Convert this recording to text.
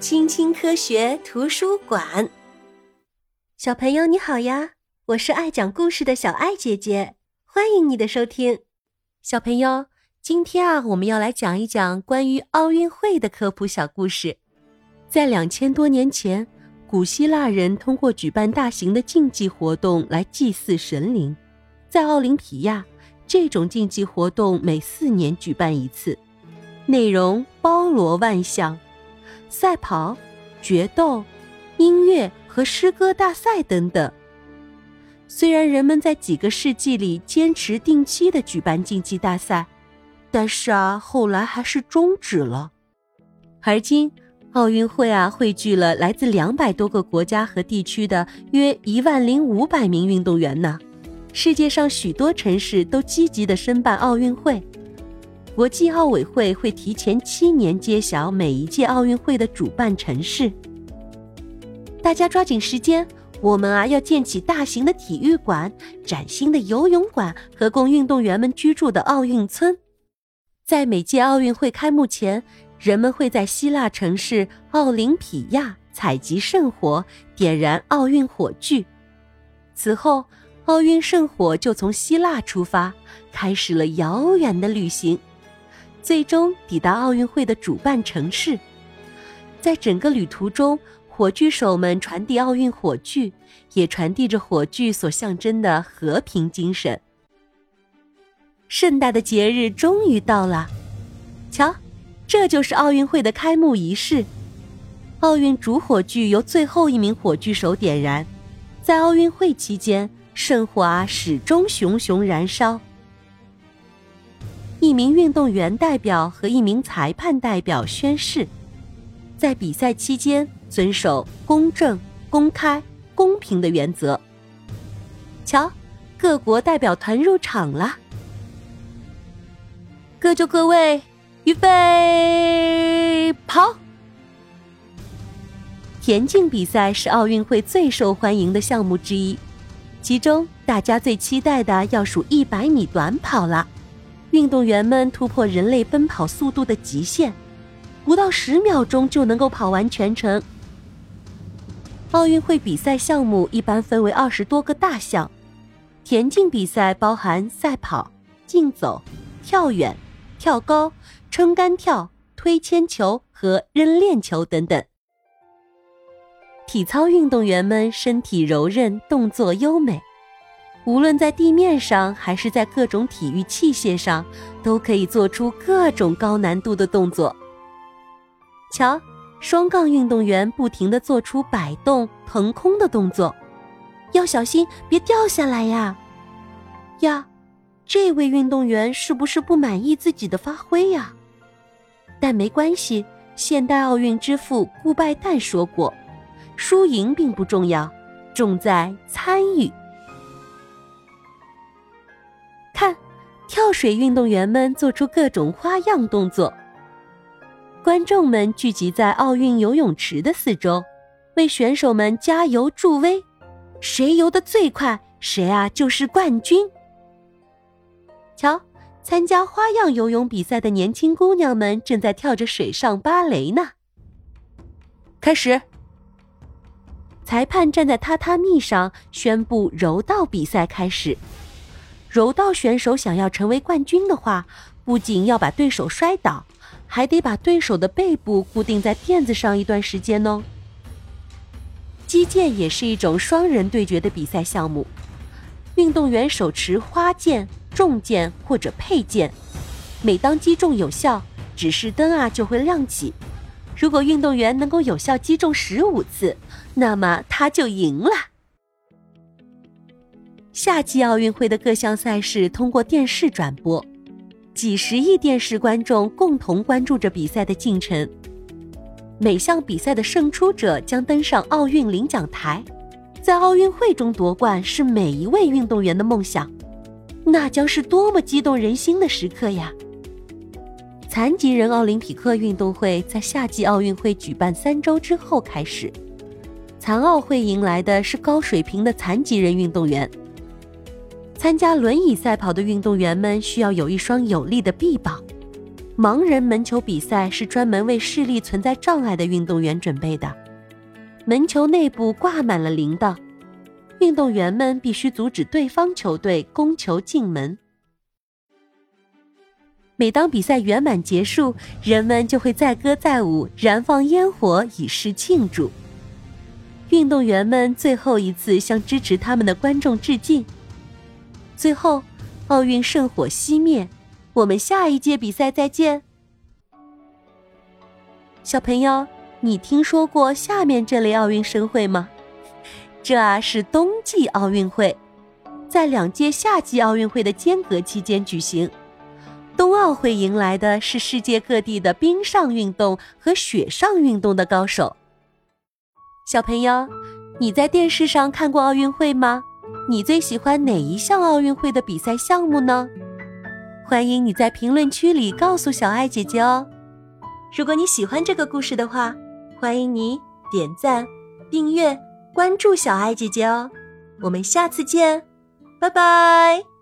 青青科学图书馆，小朋友你好呀！我是爱讲故事的小爱姐姐，欢迎你的收听。小朋友，今天啊，我们要来讲一讲关于奥运会的科普小故事。在两千多年前，古希腊人通过举办大型的竞技活动来祭祀神灵。在奥林匹亚，这种竞技活动每四年举办一次，内容包罗万象。赛跑、决斗、音乐和诗歌大赛等等。虽然人们在几个世纪里坚持定期的举办竞技大赛，但是啊，后来还是终止了。而今，奥运会啊，汇聚了来自两百多个国家和地区的约一万零五百名运动员呢。世界上许多城市都积极的申办奥运会。国际奥委会会提前七年揭晓每一届奥运会的主办城市。大家抓紧时间，我们啊要建起大型的体育馆、崭新的游泳馆和供运动员们居住的奥运村。在每届奥运会开幕前，人们会在希腊城市奥林匹亚采集圣火，点燃奥运火炬。此后，奥运圣火就从希腊出发，开始了遥远的旅行。最终抵达奥运会的主办城市，在整个旅途中，火炬手们传递奥运火炬，也传递着火炬所象征的和平精神。盛大的节日终于到了，瞧，这就是奥运会的开幕仪式。奥运主火炬由最后一名火炬手点燃，在奥运会期间，圣火啊始终熊熊燃烧。一名运动员代表和一名裁判代表宣誓，在比赛期间遵守公正、公开、公平的原则。瞧，各国代表团入场了，各就各位，预备，跑！田径比赛是奥运会最受欢迎的项目之一，其中大家最期待的要数一百米短跑了。运动员们突破人类奔跑速度的极限，不到十秒钟就能够跑完全程。奥运会比赛项目一般分为二十多个大项，田径比赛包含赛跑、竞走、跳远、跳高、撑杆跳、推铅球和扔链球等等。体操运动员们身体柔韧，动作优美。无论在地面上还是在各种体育器械上，都可以做出各种高难度的动作。瞧，双杠运动员不停地做出摆动、腾空的动作，要小心别掉下来呀！呀，这位运动员是不是不满意自己的发挥呀？但没关系，现代奥运之父顾拜旦说过：“输赢并不重要，重在参与。”跳水运动员们做出各种花样动作。观众们聚集在奥运游泳池的四周，为选手们加油助威。谁游得最快，谁啊就是冠军。瞧，参加花样游泳比赛的年轻姑娘们正在跳着水上芭蕾呢。开始，裁判站在榻榻米上宣布柔道比赛开始。柔道选手想要成为冠军的话，不仅要把对手摔倒，还得把对手的背部固定在垫子上一段时间哦。击剑也是一种双人对决的比赛项目，运动员手持花剑、重剑或者佩剑，每当击中有效，指示灯啊就会亮起。如果运动员能够有效击中十五次，那么他就赢了。夏季奥运会的各项赛事通过电视转播，几十亿电视观众共同关注着比赛的进程。每项比赛的胜出者将登上奥运领奖台，在奥运会中夺冠是每一位运动员的梦想，那将是多么激动人心的时刻呀！残疾人奥林匹克运动会在夏季奥运会举办三周之后开始，残奥会迎来的是高水平的残疾人运动员。参加轮椅赛跑的运动员们需要有一双有力的臂膀，盲人门球比赛是专门为视力存在障碍的运动员准备的，门球内部挂满了铃铛，运动员们必须阻止对方球队攻球进门。每当比赛圆满结束，人们就会载歌载舞、燃放烟火以示庆祝。运动员们最后一次向支持他们的观众致敬。最后，奥运圣火熄灭。我们下一届比赛再见，小朋友，你听说过下面这类奥运盛会吗？这啊是冬季奥运会，在两届夏季奥运会的间隔期间举行。冬奥会迎来的是世界各地的冰上运动和雪上运动的高手。小朋友，你在电视上看过奥运会吗？你最喜欢哪一项奥运会的比赛项目呢？欢迎你在评论区里告诉小爱姐姐哦。如果你喜欢这个故事的话，欢迎你点赞、订阅、关注小爱姐姐哦。我们下次见，拜拜。